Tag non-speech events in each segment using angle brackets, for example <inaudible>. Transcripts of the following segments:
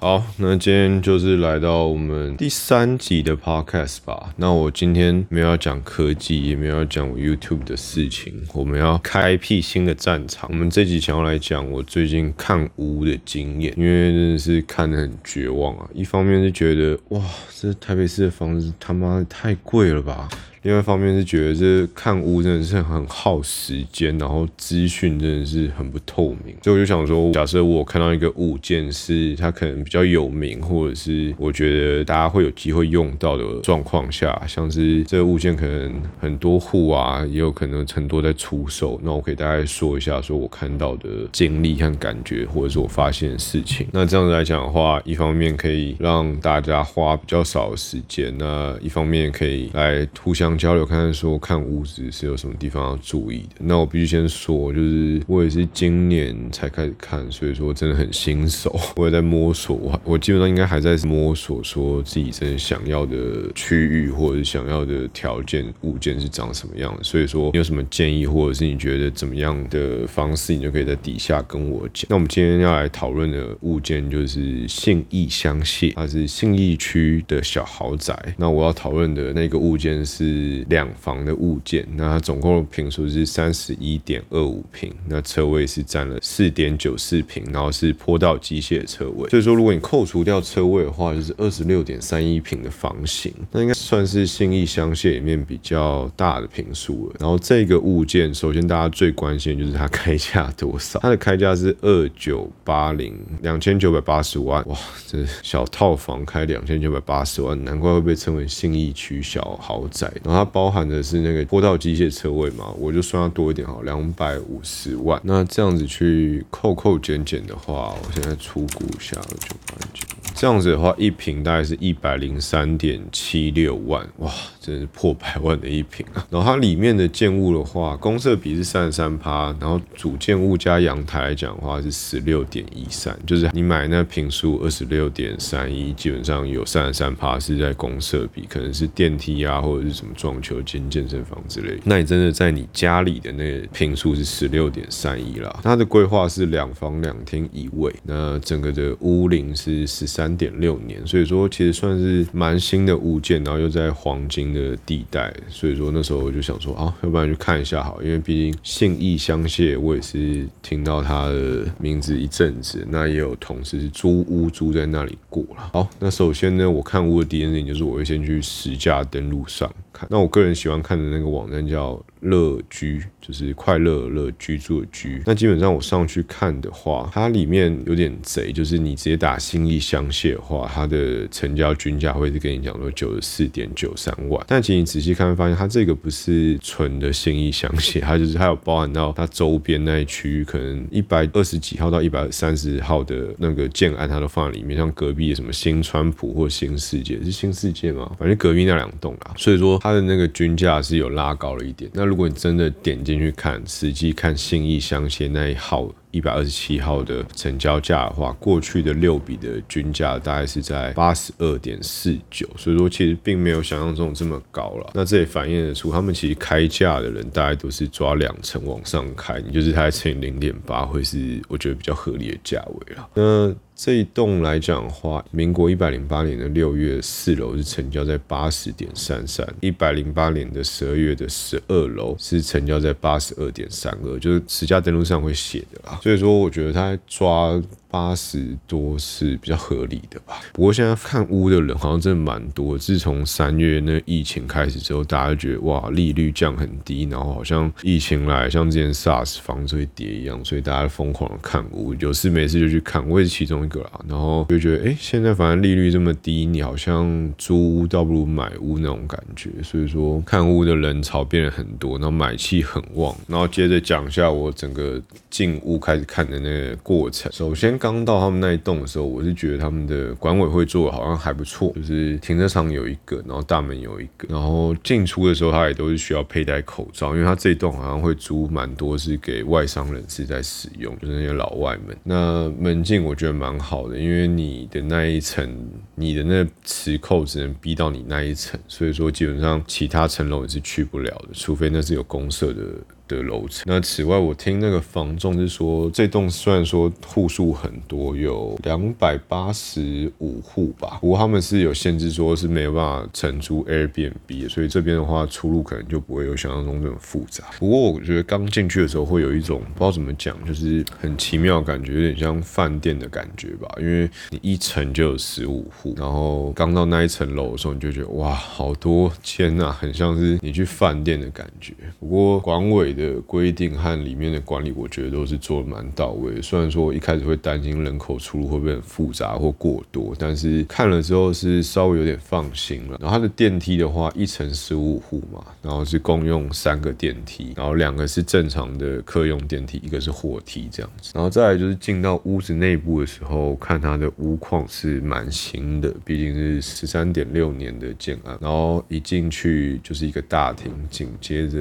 好，那今天就是来到我们第三集的 podcast 吧。那我今天没有要讲科技，也没有要讲我 YouTube 的事情，我们要开辟新的战场。我们这集想要来讲我最近看屋的经验，因为真的是看得很绝望啊。一方面是觉得哇，这台北市的房子他妈的太贵了吧。另外一方面是觉得这看屋真的是很耗时间，然后资讯真的是很不透明，所以我就想说，假设我看到一个物件是它可能比较有名，或者是我觉得大家会有机会用到的状况下，像是这个物件可能很多户啊，也有可能很多在出售，那我可以大概说一下，说我看到的经历和感觉，或者是我发现的事情。那这样子来讲的话，一方面可以让大家花比较少的时间，那一方面可以来互相。交流看看说看屋子是有什么地方要注意的。那我必须先说，就是我也是今年才开始看，所以说真的很新手，我也在摸索。我我基本上应该还在摸索，说自己真的想要的区域或者是想要的条件物件是长什么样的。所以说你有什么建议，或者是你觉得怎么样的方式，你就可以在底下跟我讲。那我们今天要来讨论的物件就是信义香榭，它是信义区的小豪宅。那我要讨论的那个物件是。是两房的物件，那它总共的平数是三十一点二五平，那车位是占了四点九四平，然后是坡道机械车位，所以说如果你扣除掉车位的话，就是二十六点三一平的房型，那应该算是信义香榭里面比较大的平数了。然后这个物件，首先大家最关心就是它开价多少，它的开价是二九八零两千九百八十万，哇，这小套房开两千九百八十万，难怪会被称为信义区小豪宅。然后它包含的是那个坡道机械车位嘛，我就算它多一点好，两百五十万。那这样子去扣扣减减的话，我现在出估一下，就八九。这样子的话，一平大概是一百零三点七六万，哇，真是破百万的一平啊！然后它里面的建物的话，公设比是三十三趴，然后主建物加阳台来讲的话是十六点一三，就是你买那平数二十六点三一，基本上有三十三趴是在公设比，可能是电梯啊或者是什么撞球间、健身房之类。那你真的在你家里的那个平数是十六点三一啦。它的规划是两房两厅一卫，那整个的屋龄是十三。三点六年，所以说其实算是蛮新的物件，然后又在黄金的地带，所以说那时候我就想说啊，要不然去看一下好，因为毕竟信义香榭，我也是听到他的名字一阵子，那也有同事是租屋租在那里过了。好，那首先呢，我看屋的第一件事情就是我会先去实价登录上那我个人喜欢看的那个网站叫。乐居就是快乐乐居住的居，那基本上我上去看的话，它里面有点贼，就是你直接打新义香榭的话，它的成交均价会是跟你讲说九十四点九三万，但其实你仔细看发现，它这个不是纯的新义香榭，它就是它有包含到它周边那一区域，可能一百二十几号到一百三十号的那个建案，它都放在里面，像隔壁什么新川普或新世界是新世界吗？反正隔壁那两栋啦，所以说它的那个均价是有拉高了一点。那如果你真的点进去看，实际看信义香榭那一号一百二十七号的成交价的话，过去的六笔的均价大概是在八十二点四九，所以说其实并没有想象中这么高了。那这也反映得出，他们其实开价的人大概都是抓两成往上开，你就是它乘以零点八，会是我觉得比较合理的价位了。那这一栋来讲的话，民国一百零八年的六月四楼是成交在八十点三三，一百零八年的十二月的十二楼是成交在八十二点三二，就是实价登录上会写的啦。所以说，我觉得他抓。八十多是比较合理的吧。不过现在看屋的人好像真的蛮多。自从三月那疫情开始之后，大家就觉得哇，利率降很低，然后好像疫情来，像之前 SARS 房子会跌一样，所以大家疯狂的看屋，有事没事就去看。我也是其中一个啦。然后就觉得，哎，现在反正利率这么低，你好像租屋倒不如买屋那种感觉。所以说看屋的人潮变了很多，然后买气很旺。然后接着讲一下我整个进屋开始看的那个过程。首先。刚到他们那一栋的时候，我是觉得他们的管委会做的好像还不错，就是停车场有一个，然后大门有一个，然后进出的时候他也都是需要佩戴口罩，因为他这一栋好像会租蛮多是给外商人士在使用，就是那些老外们。那门禁我觉得蛮好的，因为你的那一层，你的那磁扣只能逼到你那一层，所以说基本上其他层楼也是去不了的，除非那是有公社的。的楼层。那此外，我听那个房仲是说，这栋虽然说户数很多，有两百八十五户吧，不过他们是有限制，说是没有办法承租 Airbnb，所以这边的话出入可能就不会有想象中这么复杂。不过我觉得刚进去的时候会有一种不知道怎么讲，就是很奇妙的感觉，有点像饭店的感觉吧，因为你一层就有十五户，然后刚到那一层楼的时候，你就觉得哇，好多间呐，很像是你去饭店的感觉。不过管委的规定和里面的管理，我觉得都是做的蛮到位。虽然说一开始会担心人口出入会不会很复杂或过多，但是看了之后是稍微有点放心了。然后它的电梯的话，一层十五户嘛，然后是共用三个电梯，然后两个是正常的客用电梯，一个是货梯这样子。然后再来就是进到屋子内部的时候，看它的屋况是蛮新的，毕竟是十三点六年的建案。然后一进去就是一个大厅，紧接着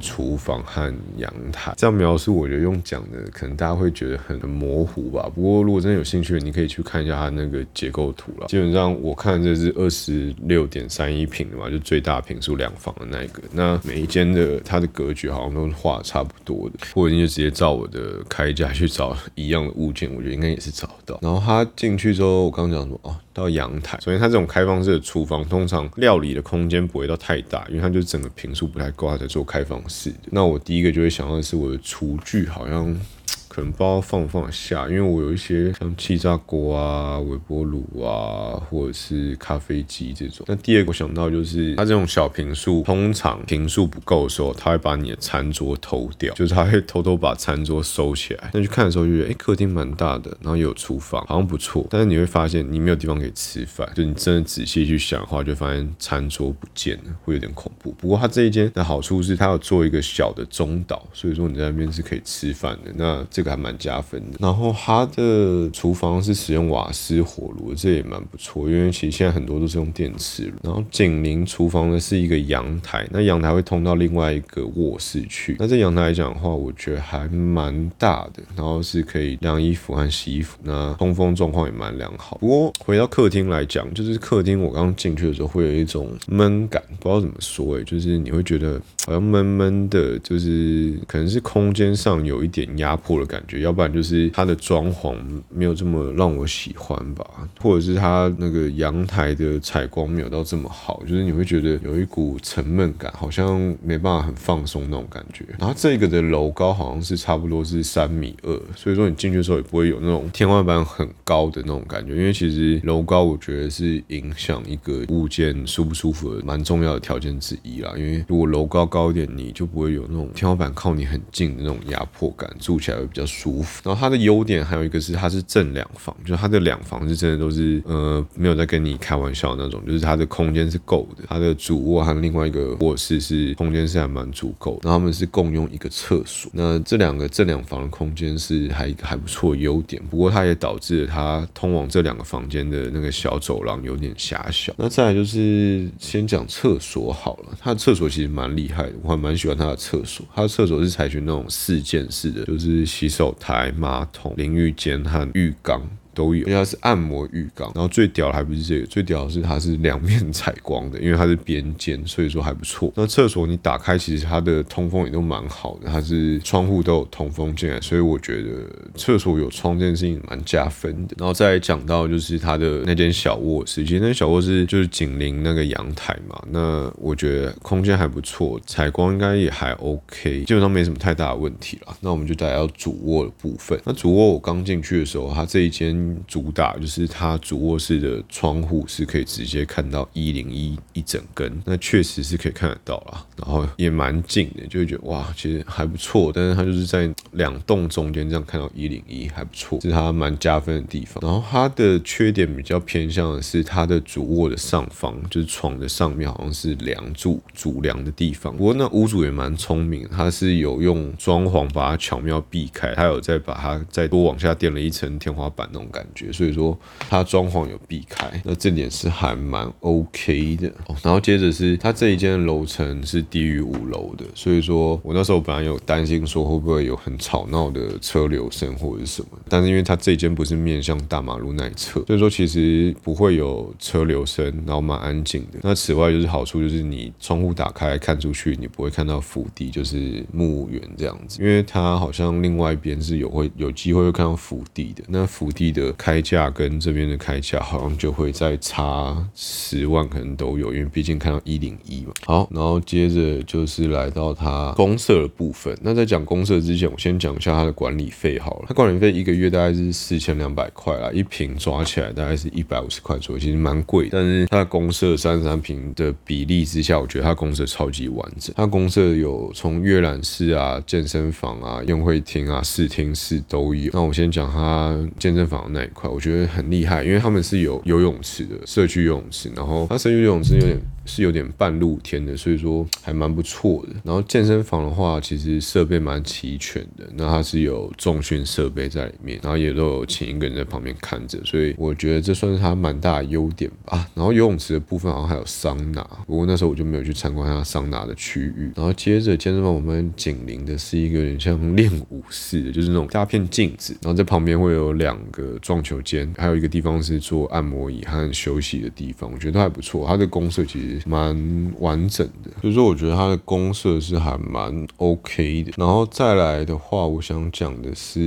厨房和阳台。这样描述，我觉得用讲的可能大家会觉得很模糊吧。不过如果真的有兴趣，你可以去看一下它那个结构图了。基本上我看这是二十六点三一平的嘛，就最大平数两房的那一个。那每一间的它的格局好像都是画差不多的，或者你就直接照我的开价去找一样的物件，我觉得应该也是找到。然后它进去之后，我刚刚讲什么哦？到阳台，首先它这种开放式的厨房，通常料理的空间不会到太大，因为它就整个平数不太够，它才做开放式的。那我第一个就会想到的是我的厨具好像。可能不知道放不放得下，因为我有一些像气炸锅啊、微波炉啊，或者是咖啡机这种。那第二个想到就是，它这种小平数，通常平数不够的时候，它会把你的餐桌偷掉，就是它会偷偷把餐桌收起来。那去看的时候就觉得，哎，客厅蛮大的，然后也有厨房，好像不错。但是你会发现，你没有地方可以吃饭。就你真的仔细去想的话，就发现餐桌不见了，会有点恐怖。不过它这一间的好处是，它要做一个小的中岛，所以说你在那边是可以吃饭的。那这还蛮加分的，然后它的厨房是使用瓦斯火炉，这也蛮不错，因为其实现在很多都是用电磁炉。然后紧邻厨房的是一个阳台，那阳台会通到另外一个卧室去。那这阳台来讲的话，我觉得还蛮大的，然后是可以晾衣服和洗衣服，那通风状况也蛮良好。不过回到客厅来讲，就是客厅我刚进去的时候会有一种闷感，不知道怎么说哎，就是你会觉得好像闷闷的，就是可能是空间上有一点压迫的感。感觉，要不然就是它的装潢没有这么让我喜欢吧，或者是它那个阳台的采光没有到这么好，就是你会觉得有一股沉闷感，好像没办法很放松那种感觉。然后这个的楼高好像是差不多是三米二，所以说你进去的时候也不会有那种天花板很高的那种感觉，因为其实楼高我觉得是影响一个物件舒不舒服的蛮重要的条件之一啦。因为如果楼高高一点，你就不会有那种天花板靠你很近的那种压迫感，住起来会比较。舒服，然后它的优点还有一个是它是正两房，就是它的两房是真的都是呃没有在跟你开玩笑那种，就是它的空间是够的，它的主卧和另外一个卧室是空间是还蛮足够，然后他们是共用一个厕所，那这两个正两房的空间是还一个还不错的优点，不过它也导致了它通往这两个房间的那个小走廊有点狭小。那再来就是先讲厕所好了，它的厕所其实蛮厉害的，我还蛮喜欢它的厕所，它的厕所是采取那种四件式的，就是洗。手台、马桶、淋浴间和浴缸。都有，因为它是按摩浴缸，然后最屌的还不是这个，最屌的是它是两面 <laughs> 采光的，因为它是边间，所以说还不错。那厕所你打开，其实它的通风也都蛮好的，它是窗户都有通风进来，所以我觉得厕所有窗这件事情蛮加分的。然后再讲到就是它的那间小卧室，其实那小卧室就是紧邻那个阳台嘛，那我觉得空间还不错，采光应该也还 OK，基本上没什么太大的问题了。那我们就带到主卧的部分。那主卧我刚进去的时候，它这一间。主打就是它主卧室的窗户是可以直接看到一零一一整根，那确实是可以看得到啦，然后也蛮近的，就会觉得哇，其实还不错。但是它就是在两栋中间这样看到一零一还不错，是它蛮加分的地方。然后它的缺点比较偏向的是它的主卧的上方，就是床的上面好像是梁柱主梁的地方。不过那屋主也蛮聪明，他是有用装潢把它巧妙避开，他有再把它再多往下垫了一层天花板那种。感觉，所以说它装潢有避开，那这点是还蛮 OK 的。哦然后接着是它这一间楼层是低于五楼的，所以说我那时候本来有担心说会不会有很吵闹的车流声或者什么，但是因为它这间不是面向大马路那一侧，所以说其实不会有车流声，然后蛮安静的。那此外就是好处就是你窗户打开看出去，你不会看到府邸，就是墓园这样子，因为它好像另外一边是有会有机会会看到府邸的。那府邸的开价跟这边的开价好像就会再差十万，可能都有，因为毕竟看到一零一嘛。好，然后接着就是来到它公社的部分。那在讲公社之前，我先讲一下它的管理费好了。它管理费一个月大概是四千两百块啦，一平抓起来大概是一百五十块左右，其实蛮贵。但是它的公社三十三平的比例之下，我觉得它公社超级完整。它公社有从阅览室啊、健身房啊、宴会厅啊、视听室都有。那我先讲它健身房那一块，我觉得很厉害，因为他们是有游泳池的社区游泳池，然后它社区游泳池有点。是有点半露天的，所以说还蛮不错的。然后健身房的话，其实设备蛮齐全的。那它是有重训设备在里面，然后也都有请一个人在旁边看着，所以我觉得这算是它蛮大的优点吧。然后游泳池的部分好像还有桑拿，不过那时候我就没有去参观它桑拿的区域。然后接着健身房我们紧邻的是一个有点像练舞室的，就是那种大片镜子，然后在旁边会有两个撞球间，还有一个地方是做按摩椅和休息的地方，我觉得都还不错。它的公设其实。蛮完整的，所以说我觉得它的公设是还蛮 OK 的。然后再来的话，我想讲的是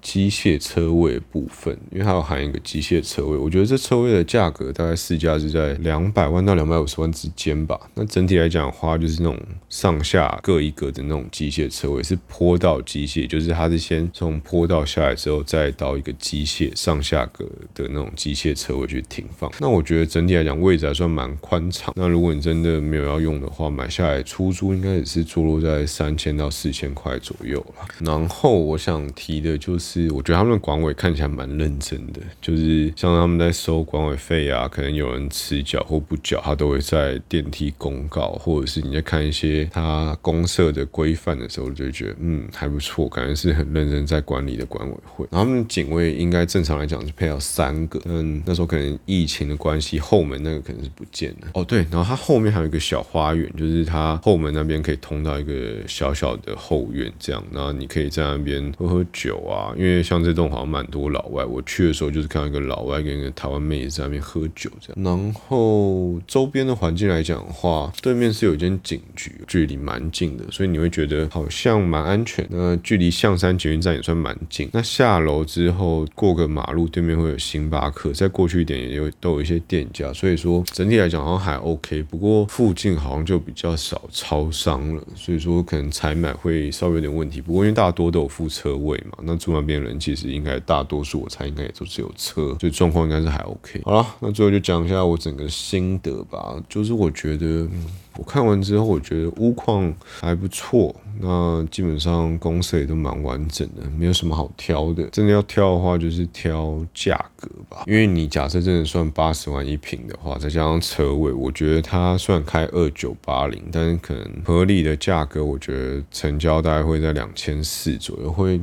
机械车位部分，因为它有含一个机械车位。我觉得这车位的价格大概市价是在两百万到两百五十万之间吧。那整体来讲的话，就是那种上下各一个的那种机械车位，是坡道机械，就是它是先从坡道下来之后，再到一个机械上下格的那种机械车位去停放。那我觉得整体来讲位置还算蛮宽敞。那那如果你真的没有要用的话，买下来出租应该也是坐落在三千到四千块左右了。然后我想提的就是，我觉得他们管委看起来蛮认真的，就是像他们在收管委费啊，可能有人迟缴或不缴，他都会在电梯公告，或者是你在看一些他公社的规范的时候，就觉得嗯还不错，感觉是很认真在管理的管委会。然后他们警卫应该正常来讲是配到三个，但那时候可能疫情的关系，后门那个可能是不见了。哦对，然后。它后面还有一个小花园，就是它后门那边可以通到一个小小的后院，这样，然后你可以在那边喝喝酒啊。因为像这栋好像蛮多老外，我去的时候就是看到一个老外跟一个台湾妹子在那边喝酒这样。然后周边的环境来讲的话，对面是有一间警局，距离蛮近的，所以你会觉得好像蛮安全。那距离象山捷运站也算蛮近。那下楼之后过个马路，对面会有星巴克，再过去一点也有都有一些店家，所以说整体来讲好像还 OK。不过附近好像就比较少超商了，所以说可能采买会稍微有点问题。不过因为大多都有副车位嘛，那住那边人其实应该大多数我猜应该也都是有车，所以状况应该是还 OK。好了，那最后就讲一下我整个心得吧，就是我觉得。我看完之后，我觉得屋况还不错，那基本上公司也都蛮完整的，没有什么好挑的。真的要挑的话，就是挑价格吧。因为你假设真的算八十万一平的话，再加上车位，我觉得它虽然开二九八零，但是可能合理的价格，我觉得成交大概会在两千四左右，会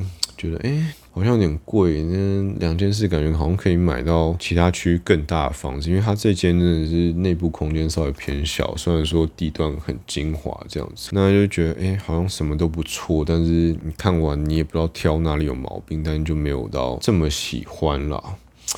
觉得哎。好像有点贵，那两间是感觉好像可以买到其他区更大的房子，因为它这间真的是内部空间稍微偏小，虽然说地段很精华这样子，那就觉得哎，好像什么都不错，但是你看完你也不知道挑哪里有毛病，但是就没有到这么喜欢了。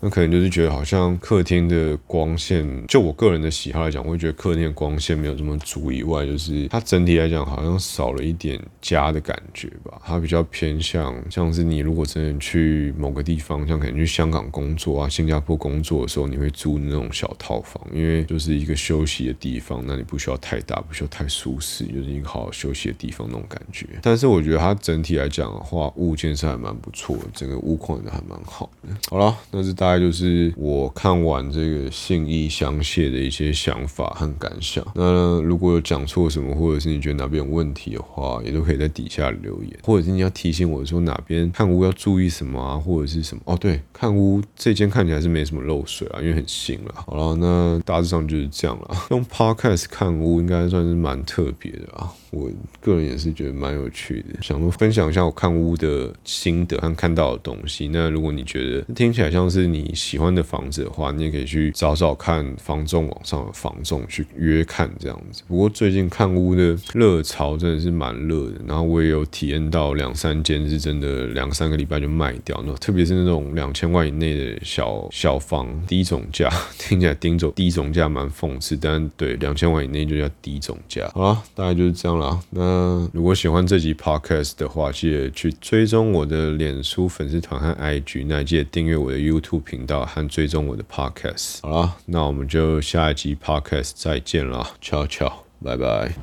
那可能就是觉得好像客厅的光线，就我个人的喜好来讲，我会觉得客厅的光线没有这么足。以外，就是它整体来讲好像少了一点家的感觉吧。它比较偏向像是你如果真的去某个地方，像可能去香港工作啊、新加坡工作的时候，你会租那种小套房，因为就是一个休息的地方，那你不需要太大，不需要太舒适，就是一个好好休息的地方那种感觉。但是我觉得它整体来讲的话，物件是还蛮不错的，整个屋况也还蛮好的。好了，那是。大概就是我看完这个信义香榭的一些想法和感想。那如果有讲错什么，或者是你觉得哪边有问题的话，也都可以在底下留言，或者是你要提醒我说哪边看屋要注意什么啊，或者是什么哦。对，看屋这间看起来是没什么漏水啊，因为很新了。好了，那大致上就是这样了。用 Podcast 看屋应该算是蛮特别的啊。我个人也是觉得蛮有趣的，想说分享一下我看屋的心得和看到的东西。那如果你觉得听起来像是你喜欢的房子的话，你也可以去找找看房仲网上的房仲去约看这样子。不过最近看屋的热潮真的是蛮热的，然后我也有体验到两三间是真的两三个礼拜就卖掉，那特别是那种两千万以内的小小房低总价，听起来低总低总价蛮讽刺，但对两千万以内就叫低总价。好了，大概就是这样了。那如果喜欢这集 podcast 的话，记得去追踪我的脸书粉丝团和 IG，那记得订阅我的 YouTube 频道和追踪我的 podcast。好了，那我们就下一集 podcast 再见了，悄悄，拜拜。